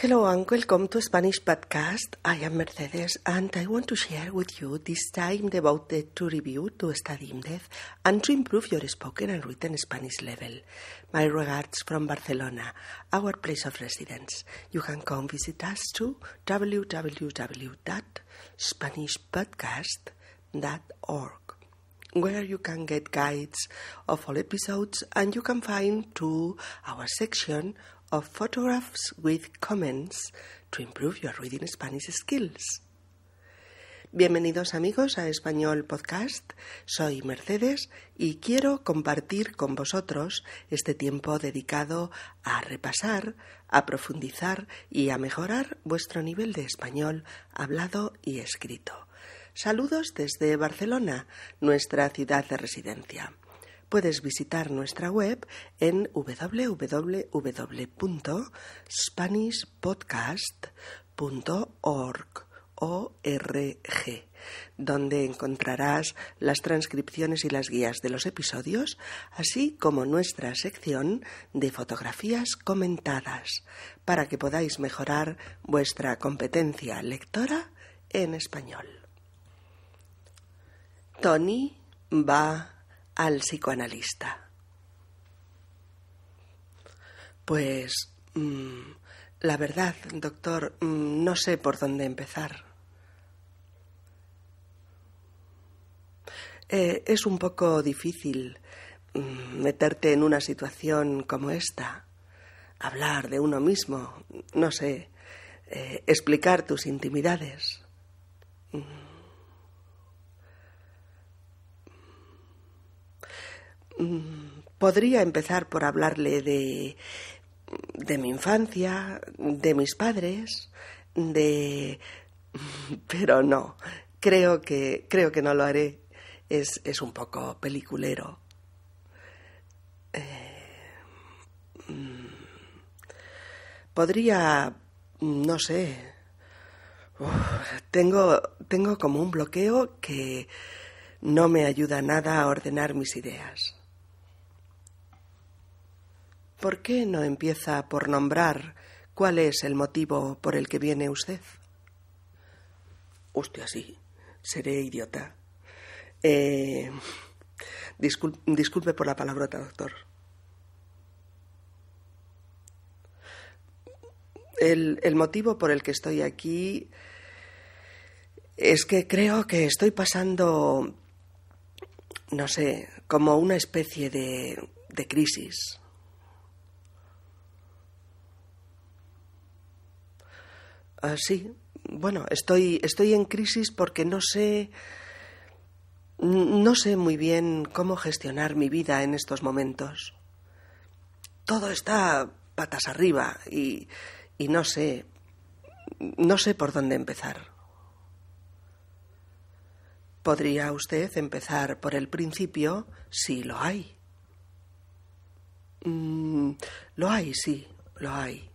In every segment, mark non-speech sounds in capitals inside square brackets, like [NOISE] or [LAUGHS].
Hello and welcome to Spanish Podcast. I am Mercedes and I want to share with you this time devoted to review, to study in depth, and to improve your spoken and written Spanish level. My regards from Barcelona, our place of residence. You can come visit us to www.spanishpodcast.org where you can get guides of all episodes and you can find to our section of photographs with comments to improve your reading Spanish skills. Bienvenidos amigos a Español Podcast. Soy Mercedes y quiero compartir con vosotros este tiempo dedicado a repasar, a profundizar y a mejorar vuestro nivel de español hablado y escrito. Saludos desde Barcelona, nuestra ciudad de residencia. Puedes visitar nuestra web en www.spanishpodcast.org donde encontrarás las transcripciones y las guías de los episodios, así como nuestra sección de fotografías comentadas, para que podáis mejorar vuestra competencia lectora en español. Tony va al psicoanalista. Pues mm, la verdad, doctor, mm, no sé por dónde empezar. Eh, es un poco difícil mm, meterte en una situación como esta, hablar de uno mismo, no sé, eh, explicar tus intimidades. Podría empezar por hablarle de, de mi infancia, de mis padres, de... Pero no, creo que, creo que no lo haré. Es, es un poco peliculero. Eh, mm, podría, no sé, tengo, tengo como un bloqueo que no me ayuda nada a ordenar mis ideas. ¿Por qué no empieza por nombrar cuál es el motivo por el que viene usted? Hostia, sí, seré idiota. Eh, disculpe, por la palabrota, doctor. El, el, motivo por el que estoy aquí es que creo que estoy pasando, no sé, como una especie de, de crisis. Ah, sí, bueno, estoy, estoy en crisis porque no sé. No sé muy bien cómo gestionar mi vida en estos momentos. Todo está patas arriba y, y no sé. No sé por dónde empezar. ¿Podría usted empezar por el principio si lo hay? Mm, lo hay, sí, lo hay.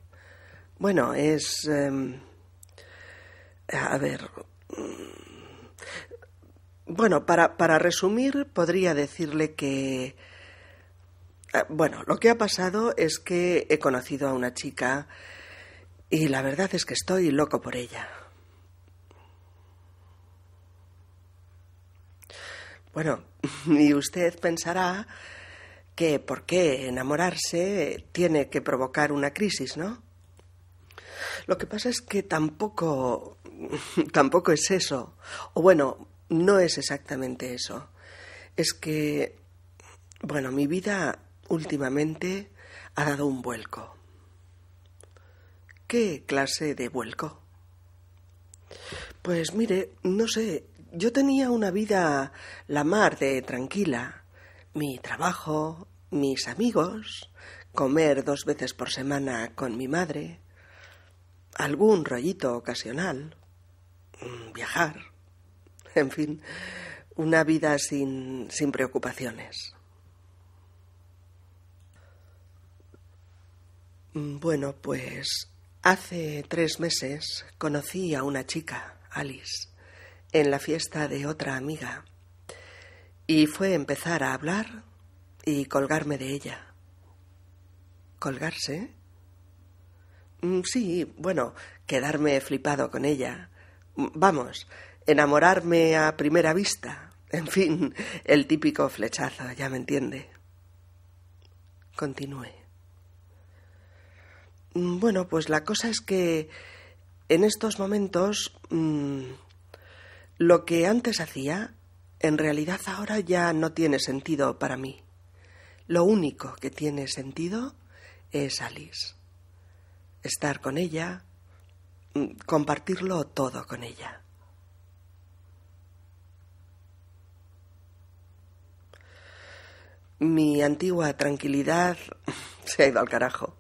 Bueno, es. Em, a ver. Mm, bueno, para, para resumir, podría decirle que. Eh, bueno, lo que ha pasado es que he conocido a una chica y la verdad es que estoy loco por ella. Bueno, [LAUGHS] y usted pensará que por qué enamorarse tiene que provocar una crisis, ¿no? Lo que pasa es que tampoco tampoco es eso. O bueno, no es exactamente eso. Es que, bueno, mi vida últimamente ha dado un vuelco. ¿Qué clase de vuelco? Pues mire, no sé, yo tenía una vida la mar de tranquila. Mi trabajo, mis amigos, comer dos veces por semana con mi madre, algún rollito ocasional. Viajar, en fin, una vida sin, sin preocupaciones. Mm, bueno, pues hace tres meses conocí a una chica, Alice, en la fiesta de otra amiga, y fue empezar a hablar y colgarme de ella. ¿Colgarse? Mm, sí, bueno, quedarme flipado con ella. Mm, vamos, enamorarme a primera vista. En fin, el típico flechazo, ya me entiende. Continúe. Mm, bueno, pues la cosa es que en estos momentos lo que antes hacía, en realidad ahora ya no tiene sentido para mí. Lo único que tiene sentido es Alice. Estar con ella, mm, compartirlo todo con ella. Mi antigua tranquilidad [LAUGHS] se ha ido al carajo.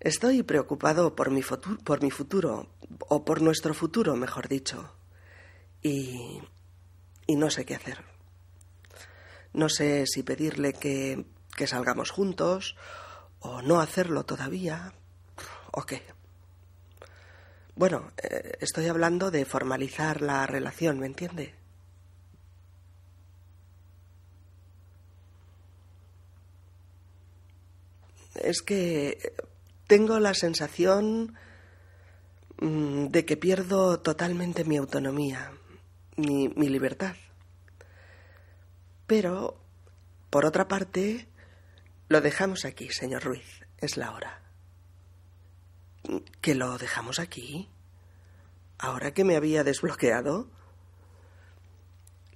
Estoy preocupado por mi, por mi futuro, o por nuestro futuro, mejor dicho. Y, y no sé qué hacer. No sé si pedirle que, que salgamos juntos o no hacerlo todavía o qué. Bueno, eh, estoy hablando de formalizar la relación, ¿me entiende? Es que tengo la sensación mm, de que pierdo totalmente mi autonomía, mi, mi libertad. Pero, por otra parte, lo dejamos aquí, señor Ruiz. Es la hora. ¿Que lo dejamos aquí? ¿Ahora que me había desbloqueado?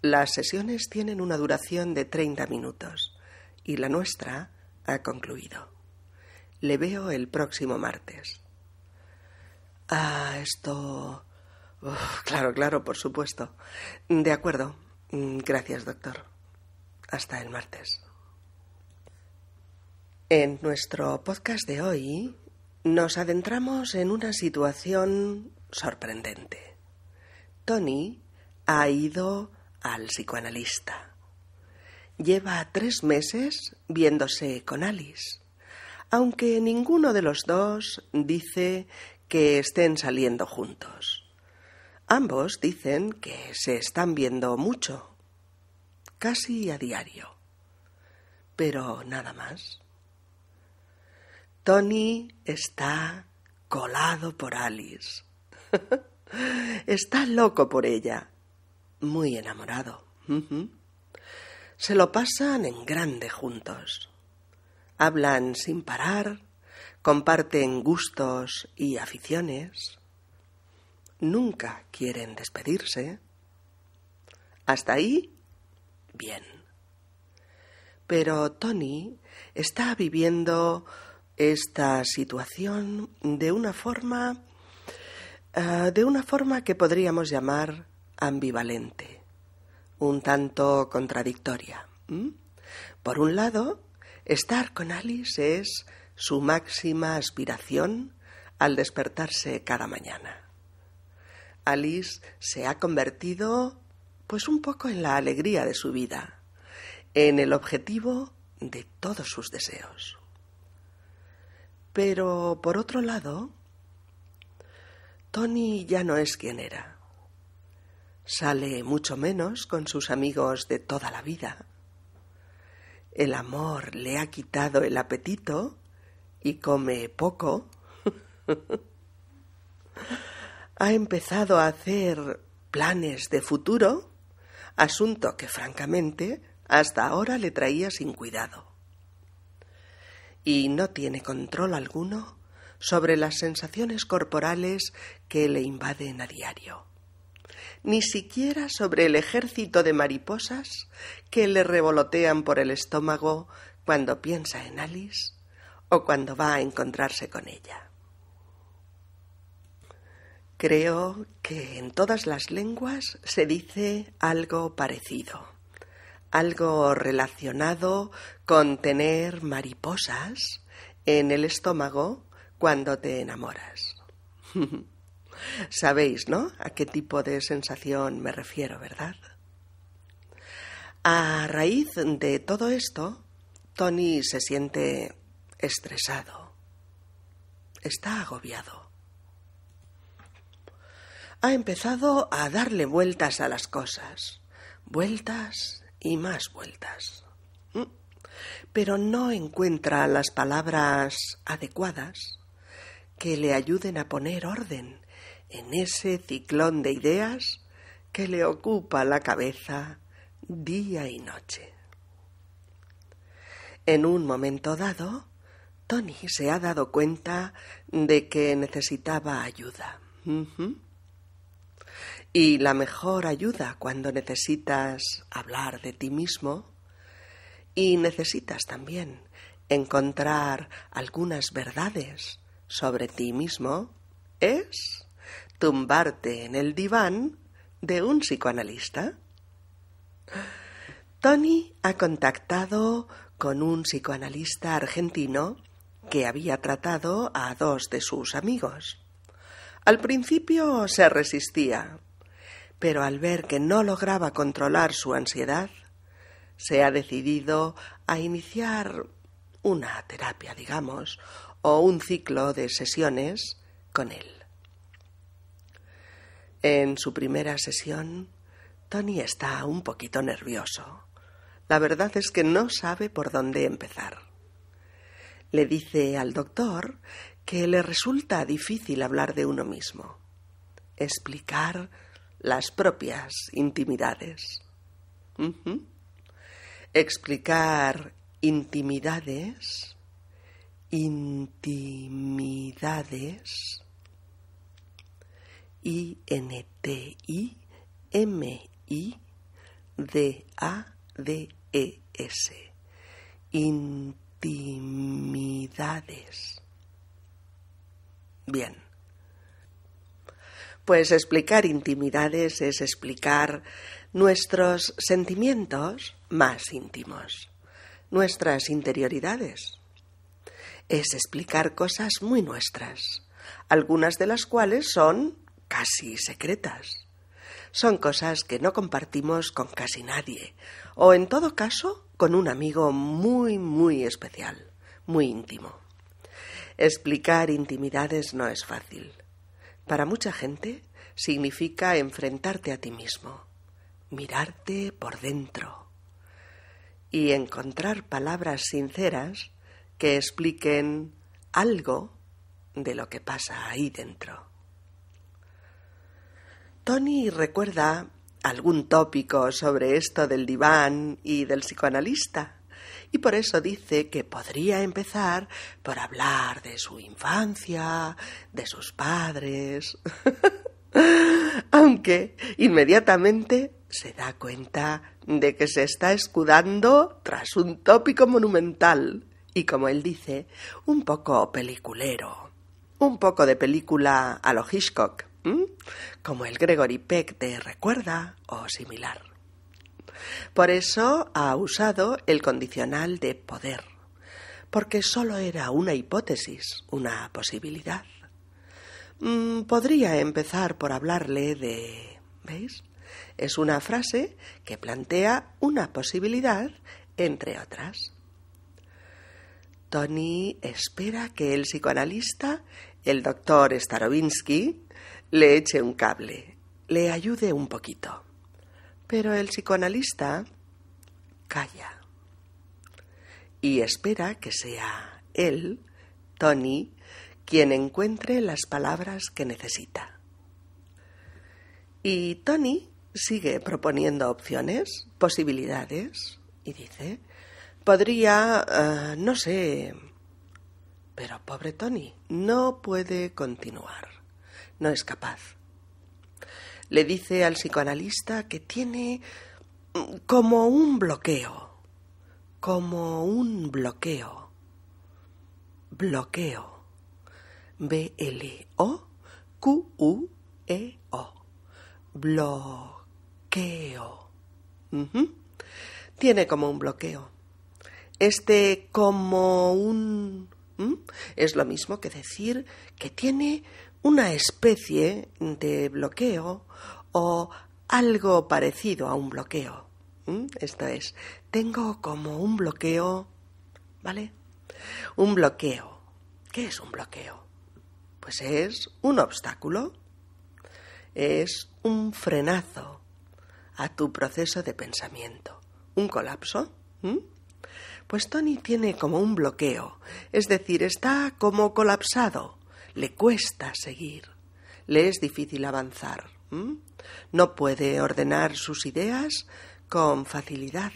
Las sesiones tienen una duración de 30 minutos y la nuestra ha concluido. Le veo el próximo martes. Ah, esto. claro, claro, por supuesto. De acuerdo. Gracias, doctor. Hasta el martes. En nuestro podcast de hoy nos adentramos en una situación sorprendente. Tony ha ido al psicoanalista. Lleva tres meses viéndose con Alice, aunque ninguno de los dos dice que estén saliendo juntos. Ambos dicen que se están viendo mucho casi a diario. Pero nada más. Tony está colado por Alice. [LAUGHS] está loco por ella. Muy enamorado. Se lo pasan en grande juntos. Hablan sin parar, comparten gustos y aficiones. Nunca quieren despedirse. Hasta ahí bien. Pero Tony está viviendo esta situación de una forma eh, de una forma que podríamos llamar ambivalente, un tanto contradictoria. Por un lado, estar con Alice es su máxima aspiración al despertarse cada mañana. Alice se ha convertido pues un poco en la alegría de su vida, en el objetivo de todos sus deseos. Pero, por otro lado, Tony ya no es quien era. Sale mucho menos con sus amigos de toda la vida. El amor le ha quitado el apetito y come poco. [LAUGHS] ha empezado a hacer planes de futuro asunto que francamente hasta ahora le traía sin cuidado. Y no tiene control alguno sobre las sensaciones corporales que le invaden a diario, ni siquiera sobre el ejército de mariposas que le revolotean por el estómago cuando piensa en Alice o cuando va a encontrarse con ella. Creo que en todas las lenguas se dice algo parecido, algo relacionado con tener mariposas en el estómago cuando te enamoras. [LAUGHS] Sabéis, ¿no? A qué tipo de sensación me refiero, ¿verdad? A raíz de todo esto, Tony se siente estresado. Está agobiado ha empezado a darle vueltas a las cosas, vueltas y más vueltas. Mm. Pero no encuentra las palabras adecuadas que le ayuden a poner orden en ese ciclón de ideas que le ocupa la cabeza día y noche. En un momento dado, Tony se ha dado cuenta de que necesitaba ayuda. Y la mejor ayuda cuando necesitas hablar de ti mismo y necesitas también encontrar algunas verdades sobre ti mismo es tumbarte en el diván de un psicoanalista. Tony ha contactado con un psicoanalista argentino que había tratado a dos de sus amigos. Al principio se resistía, pero al ver que no lograba controlar su ansiedad, se ha decidido a iniciar una terapia, digamos, o un ciclo de sesiones con él. En su primera sesión, Tony está un poquito nervioso. La verdad es que no sabe por dónde empezar. Le dice al doctor que le resulta difícil hablar de uno mismo, explicar las propias intimidades. Explicar intimidades, intimidades, I-N-T-I-M-I-D-A-D-E-S. Intimidades. Bien. Pues explicar intimidades es explicar nuestros sentimientos más íntimos nuestras interioridades. Es explicar cosas muy nuestras, algunas de las cuales son casi secretas. Son cosas que no compartimos con casi nadie, o en todo caso con un amigo muy, muy especial, muy íntimo. Explicar intimidades no es fácil. Para mucha gente significa enfrentarte a ti mismo, mirarte por dentro, y encontrar palabras sinceras que expliquen algo de lo que pasa ahí dentro. Tony recuerda algún tópico sobre esto del diván y del psicoanalista, y por eso dice que podría empezar por hablar de su infancia, de sus padres, [LAUGHS] aunque inmediatamente se da cuenta de que se está escudando tras un tópico monumental y, como él dice, un poco peliculero. Un poco de película a lo Hitchcock, como el Gregory Peck de Recuerda o similar. Por eso ha usado el condicional de poder, porque solo era una hipótesis, una posibilidad. Mm, podría empezar por hablarle de... ¿Veis? Es una frase que plantea una posibilidad entre otras. Tony espera que el psicoanalista, el doctor Starobinsky, le eche un cable, le ayude un poquito. Pero el psicoanalista calla y espera que sea él, Tony, quien encuentre las palabras que necesita. Y Tony sigue proponiendo opciones, posibilidades, y dice, podría, eh, no sé, pero pobre Tony, no puede continuar, no es capaz. Le dice al psicoanalista que tiene mm, como un bloqueo, como un bloqueo, bloqueo, B-L-O-Q-U-E-O, bloqueo bloqueo. Tiene como un bloqueo. Este como un... es lo mismo que decir que tiene una especie de bloqueo o algo parecido a un bloqueo. Esto es, tengo como un bloqueo, ¿vale? Un bloqueo. ¿Qué es un bloqueo? Pues es un obstáculo, es un frenazo, a tu proceso de pensamiento. ¿Un colapso? Pues Tony tiene como un bloqueo, es decir, está como colapsado. Le cuesta seguir, le es difícil avanzar. No puede ordenar sus ideas con facilidad,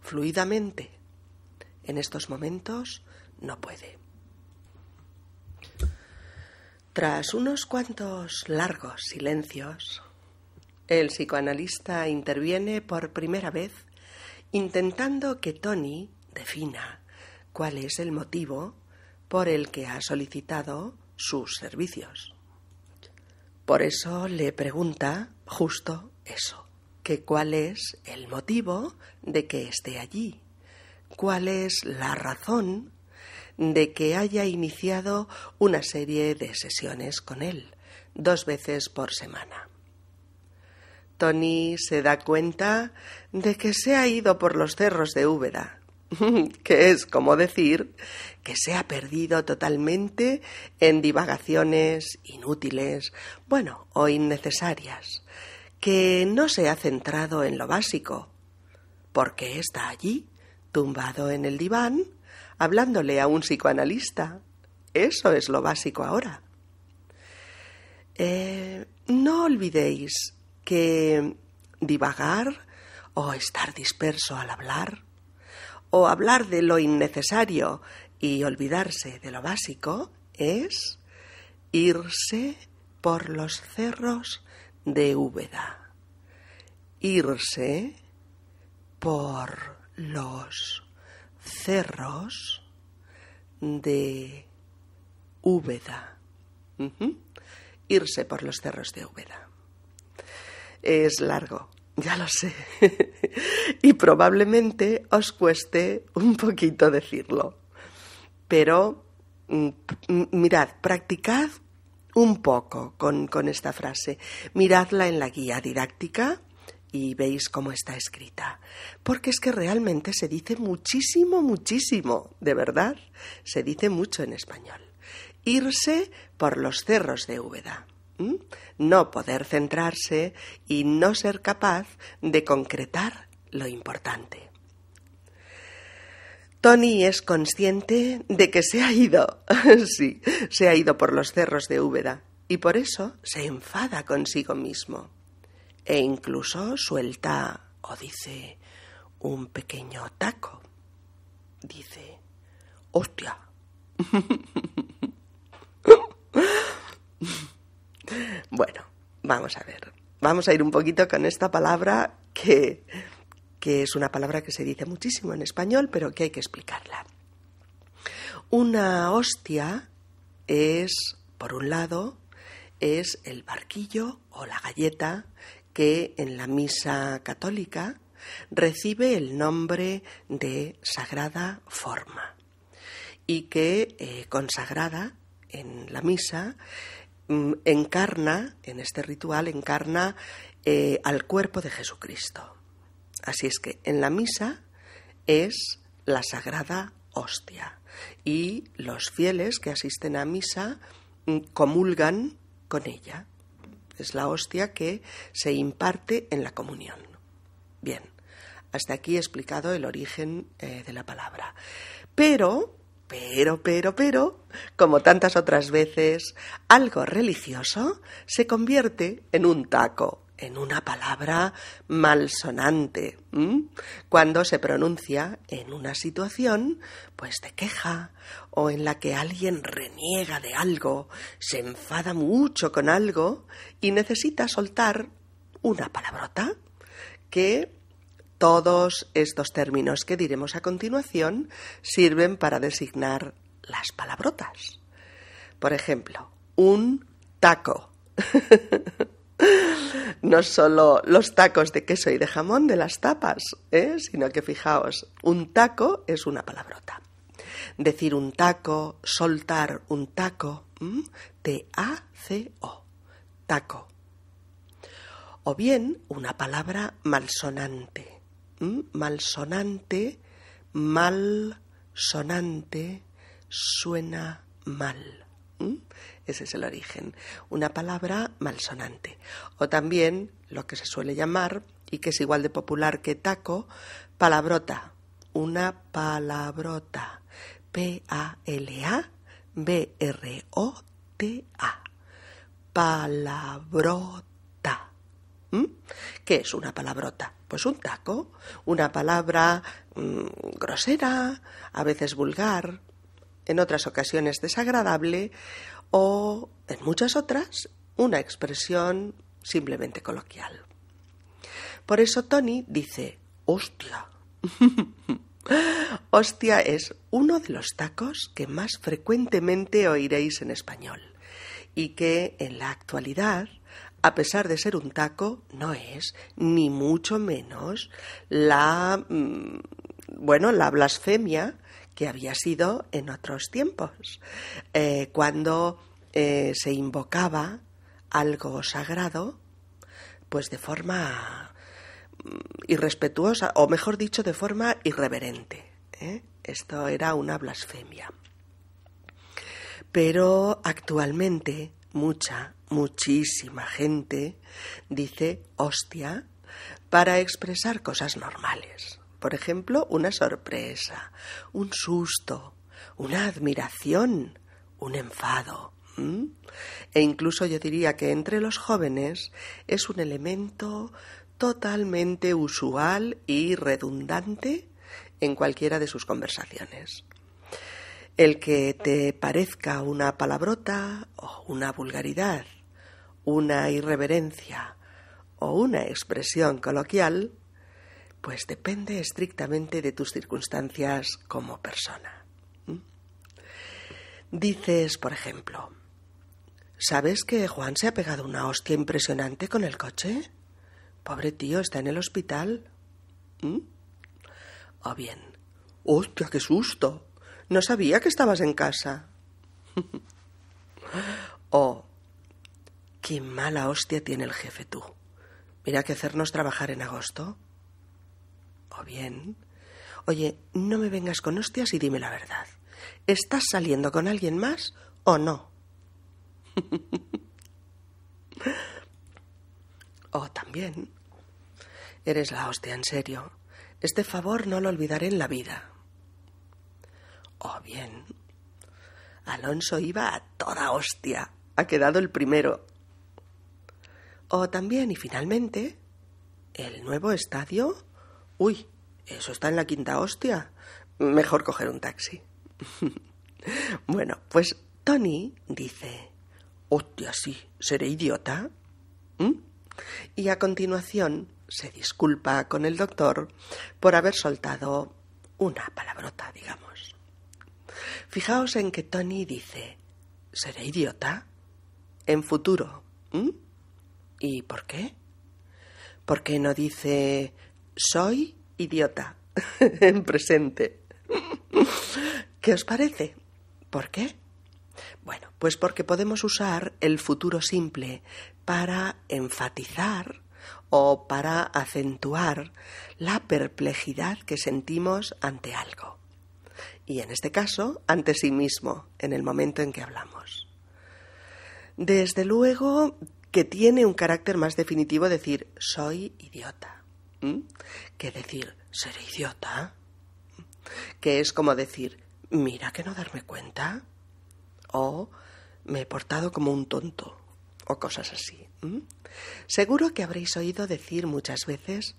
fluidamente. En estos momentos no puede. Tras unos cuantos largos silencios, el psicoanalista interviene por primera vez intentando que Tony defina cuál es el motivo por el que ha solicitado sus servicios. Por eso le pregunta justo eso, que cuál es el motivo de que esté allí, cuál es la razón de que haya iniciado una serie de sesiones con él, dos veces por semana. Tony se da cuenta de que se ha ido por los cerros de Úbeda, [LAUGHS] que es como decir que se ha perdido totalmente en divagaciones inútiles, bueno, o innecesarias, que no se ha centrado en lo básico, porque está allí, tumbado en el diván, hablándole a un psicoanalista. Eso es lo básico ahora. Eh, no olvidéis que divagar o estar disperso al hablar o hablar de lo innecesario y olvidarse de lo básico es irse por los cerros de Úbeda. Irse por los cerros de Úbeda. Irse por los cerros de Úbeda. Es largo, ya lo sé. [LAUGHS] y probablemente os cueste un poquito decirlo. Pero mm, mirad, practicad un poco con, con esta frase. Miradla en la guía didáctica y veis cómo está escrita. Porque es que realmente se dice muchísimo, muchísimo, de verdad, se dice mucho en español. Irse por los cerros de Úbeda. No poder centrarse y no ser capaz de concretar lo importante. Tony es consciente de que se ha ido, [LAUGHS] sí, se ha ido por los cerros de Úbeda y por eso se enfada consigo mismo e incluso suelta o dice un pequeño taco. Dice, hostia. [LAUGHS] [LAUGHS] bueno, vamos a ver. Vamos a ir un poquito con esta palabra que, que es una palabra que se dice muchísimo en español, pero que hay que explicarla. Una hostia es, por un lado, es el barquillo o la galleta que en la misa católica recibe el nombre de Sagrada Forma y que eh, consagrada en la misa encarna, en este ritual, encarna eh, al cuerpo de Jesucristo. Así es que en la misa es la Sagrada Hostia y los fieles que asisten a misa mm, comulgan con ella. Es la hostia que se imparte en la comunión. Bien, hasta aquí he explicado el origen eh, de la palabra. Pero, pero, pero, pero, como tantas otras veces, algo religioso se convierte en un taco en una palabra malsonante, cuando se pronuncia en una situación pues de queja o en la que alguien reniega de algo, se enfada mucho con algo y necesita soltar una palabrota que todos estos términos que diremos a continuación sirven para designar las palabrotas. Por ejemplo, un taco. [LAUGHS] no solo los tacos de queso y de jamón de las tapas, ¿eh? sino que fijaos, un taco es una palabrota. Decir un taco, soltar un taco, T-A-C-O, taco. O bien una palabra malsonante, malsonante, malsonante, suena mal. Ese es el origen. Una palabra malsonante. O también lo que se suele llamar, y que es igual de popular que taco, palabrota. Una palabrota. P-A-L-A-B-R-O-T-A. T-A. Palabrota. ¿Mm? ¿Qué es una palabrota? Pues un taco, una palabra mm, grosera, a veces vulgar, en otras ocasiones desagradable o, en muchas otras, una expresión simplemente coloquial. Por eso Tony dice, hostia. [LAUGHS] hostia es uno de los tacos que más frecuentemente oiréis en español y que en la actualidad a pesar de ser un taco, no es ni mucho menos la mm, bueno, la blasfemia que había sido en otros tiempos, eh, cuando eh, se invocaba algo sagrado, pues de forma mm, irrespetuosa, o mejor dicho, de forma irreverente. ¿eh? Esto era una blasfemia. Pero actualmente mucha, muchísima gente dice hostia para expresar cosas normales. Por ejemplo, una sorpresa, un susto, una admiración, un enfado. E incluso yo diría que entre los jóvenes es un elemento totalmente usual y redundante en cualquiera de sus conversaciones. El que te parezca una palabrota o una vulgaridad, una irreverencia o una expresión coloquial, pues depende estrictamente de tus circunstancias como persona. ¿Mm? Dices, por ejemplo, ¿sabes que Juan se ha pegado una hostia impresionante con el coche? Pobre tío, está en el hospital. ¿Mm? O bien, ¡hostia, qué susto! No sabía que estabas en casa. [LAUGHS] oh, qué mala hostia tiene el jefe tú. Mira que hacernos trabajar en agosto. O bien, oye, no me vengas con hostias y dime la verdad. ¿Estás saliendo con alguien más o no? [LAUGHS] oh, también. Eres la hostia, en serio. Este favor no lo olvidaré en la vida. Oh, bien. Alonso iba a toda hostia. Ha quedado el primero. O también, y finalmente, el nuevo estadio. Uy, eso está en la quinta hostia. Mejor coger un taxi. [LAUGHS] bueno, pues Tony dice, hostia, sí, seré idiota. ¿Mm? Y a continuación se disculpa con el doctor por haber soltado una palabrota, digamos. Fijaos en que Tony dice, ¿seré idiota? En futuro. ¿Y por qué? ¿Por qué no dice, soy idiota? [LAUGHS] en presente. ¿Qué os parece? ¿Por qué? Bueno, pues porque podemos usar el futuro simple para enfatizar o para acentuar la perplejidad que sentimos ante algo y en este caso ante sí mismo en el momento en que hablamos. Desde luego que tiene un carácter más definitivo decir soy idiota, que decir ser idiota, que es como decir mira que no darme cuenta o me he portado como un tonto o cosas así. Seguro que habréis oído decir muchas veces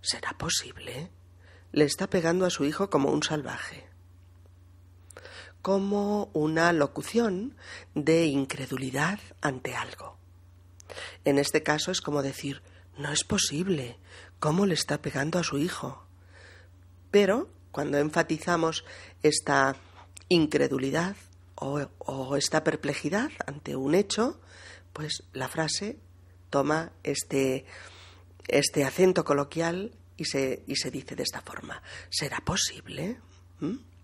¿será posible? Le está pegando a su hijo como un salvaje como una locución de incredulidad ante algo. En este caso es como decir, no es posible, ¿cómo le está pegando a su hijo? Pero cuando enfatizamos esta incredulidad o, esta perplejidad ante un hecho, pues la frase toma este, este acento coloquial y se, y se dice de esta forma. ¿Será posible? ¿Mm?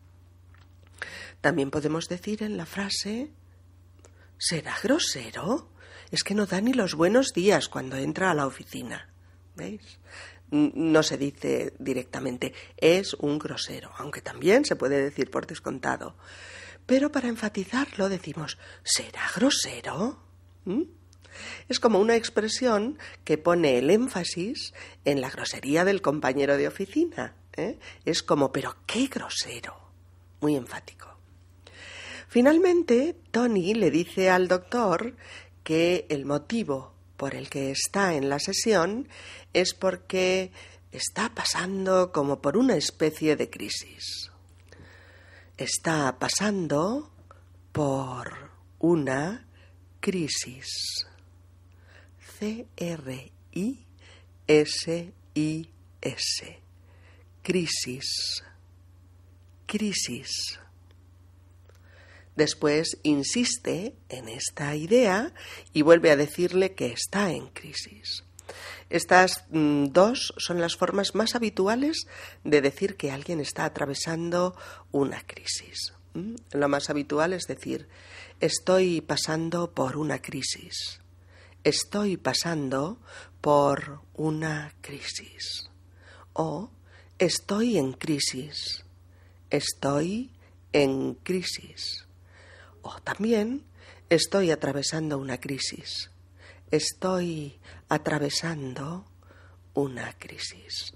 También podemos decir en la frase ¿Será grosero? Es que no da ni los buenos días cuando entra a la oficina. ¿Veis? No se dice directamente es un grosero, aunque también se puede decir por descontado. Pero para enfatizarlo decimos ¿será grosero? ¿Mm? Es como una expresión que pone el énfasis en la grosería del compañero de oficina. ¿eh? Es como, pero qué grosero. Muy enfático. Finalmente, Tony le dice al doctor que el motivo por el que está en la sesión es porque está pasando como por una especie de crisis. Está pasando por una crisis. C-R-I-S-I-S. Crisis. Crisis. Después insiste en esta idea y vuelve a decirle que está en crisis. Estas mm, dos son las formas más habituales de decir que alguien está atravesando una crisis. Lo más habitual es decir, estoy pasando por una crisis. Estoy pasando por una crisis. O estoy en crisis. Estoy en crisis. O también estoy atravesando una crisis. Estoy atravesando una crisis.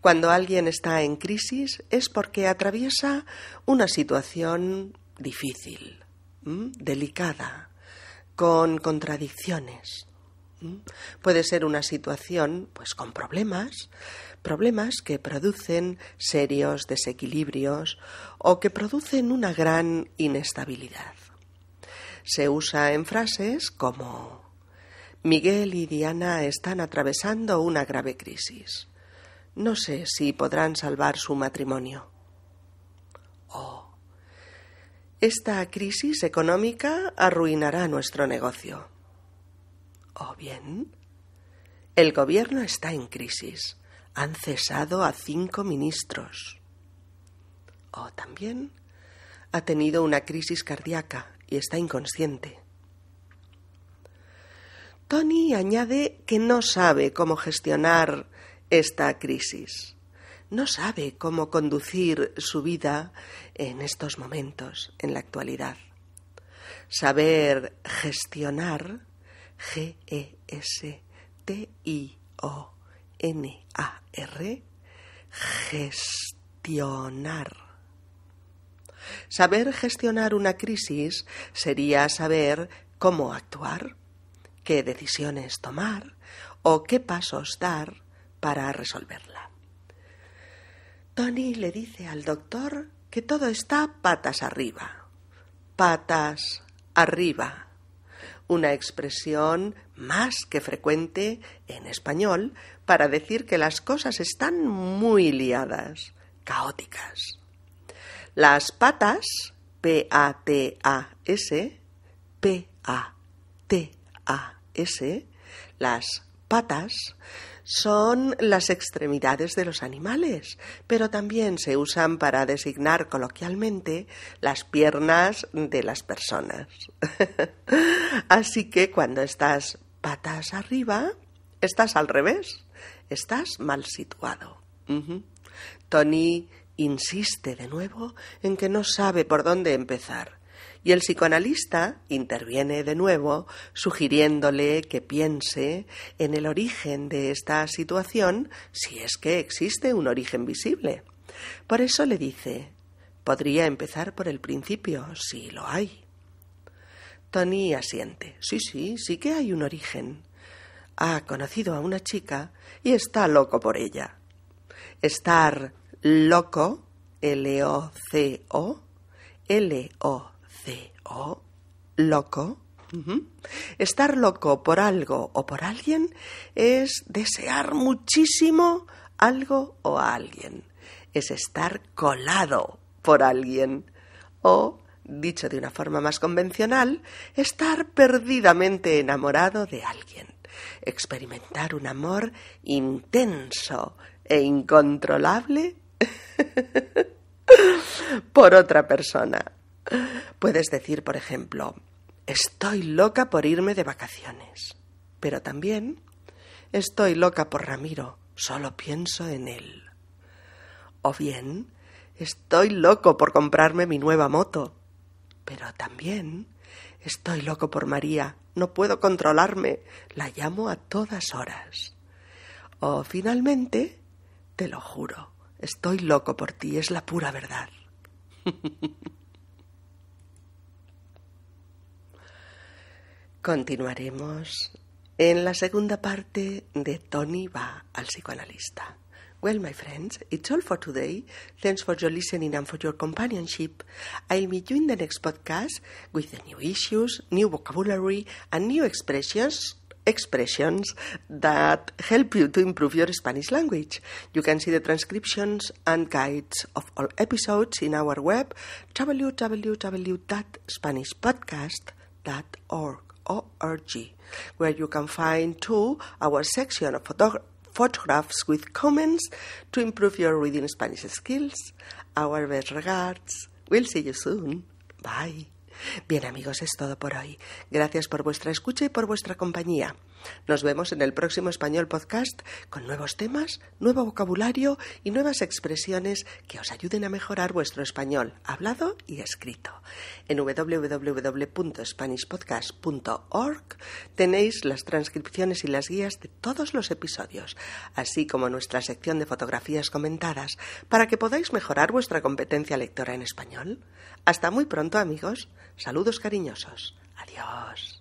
Cuando alguien está en crisis es porque atraviesa una situación difícil, delicada, con contradicciones. Puede ser una situación pues con problemas, problemas que producen serios desequilibrios o que producen una gran inestabilidad. Se usa en frases como Miguel y Diana están atravesando una grave crisis. No sé si podrán salvar su matrimonio. Oh, esta crisis económica arruinará nuestro negocio. O bien, el gobierno está en crisis han cesado a cinco ministros. O también ha tenido una crisis cardíaca y está inconsciente. Tony añade que no sabe cómo gestionar esta crisis. No sabe cómo conducir su vida en estos momentos, en la actualidad. Saber gestionar, G-E-S-T-I-O N-A-R, gestionar. Saber gestionar una crisis sería saber cómo actuar, qué decisiones tomar o qué pasos dar para resolverla. Tony le dice al doctor que todo está patas arriba. Patas arriba una expresión más que frecuente en español para decir que las cosas están muy liadas, caóticas. Las patas, P-A-T-A-S, P-A-T-A-S, las patas son las extremidades de los animales, pero también se usan para designar coloquialmente las piernas de las personas. [LAUGHS] Así que cuando estás patas arriba, estás al revés, estás mal situado. Tony insiste de nuevo en que no sabe por dónde empezar y el psicoanalista interviene de nuevo, sugiriéndole que piense en el origen de esta situación, si es que existe un origen visible. Por eso le dice, podría empezar por el principio, si lo hay. Tony asiente. Sí, sí, sí que hay un origen. Ha conocido a una chica y está loco por ella. Estar loco, L-O-C-O, L-O C-O, loco. Estar loco por algo o por alguien es desear muchísimo algo o a alguien. Es estar colado por alguien. O, dicho de una forma más convencional, estar perdidamente enamorado de alguien. Experimentar un amor intenso e incontrolable [LAUGHS] por otra persona. Puedes decir, por ejemplo, estoy loca por irme de vacaciones, pero también estoy loca por Ramiro, solo pienso en él. O bien, estoy loco por comprarme mi nueva moto, pero también estoy loco por María, no puedo controlarme, la llamo a todas horas. O finalmente, te lo juro, estoy loco por ti, es la pura verdad. [LAUGHS] Continuaremos en la segunda parte de Tony va al psicoanalista. Well, my friends, it's all for today. Thanks for your listening and for your companionship. I'll meet you in the next podcast with the new issues, new vocabulary, and new expressions expressions that help you to improve your Spanish language. You can see the transcriptions and guides of all episodes in our web www.spanishpodcast.org, where you can find too our section of photographs with comments to improve your reading Spanish skills. Our best regards. We'll see you soon. Bye. Bien amigos, es todo por hoy. Gracias por vuestra escucha y por vuestra compañía. Nos vemos en el próximo Español Podcast con nuevos temas, nuevo vocabulario y nuevas expresiones que os ayuden a mejorar vuestro español hablado y escrito. En www.spanishpodcast.org tenéis las transcripciones y las guías de todos los episodios, así como nuestra sección de fotografías comentadas, para que podáis mejorar vuestra competencia lectora en español. Hasta muy pronto amigos. Saludos cariñosos. Adiós.